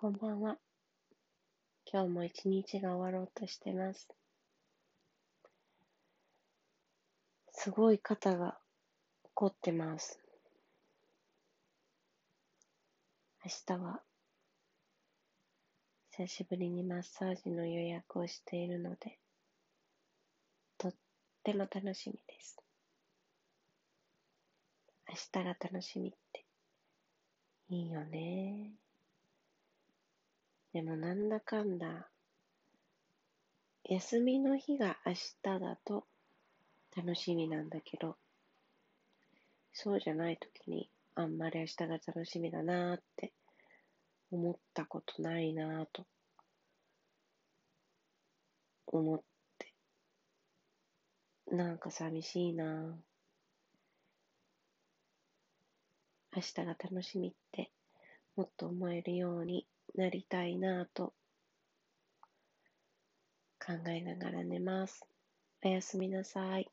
こんばんは。今日も一日が終わろうとしてます。すごい肩が凝ってます。明日は久しぶりにマッサージの予約をしているので、とっても楽しみです。明日が楽しみっていいよね。でもなんだかんだ、休みの日が明日だと楽しみなんだけど、そうじゃない時にあんまり明日が楽しみだなーって思ったことないなーと思って、なんか寂しいなー。明日が楽しみってもっと思えるようになりたいなと考えながら寝ます。おやすみなさい。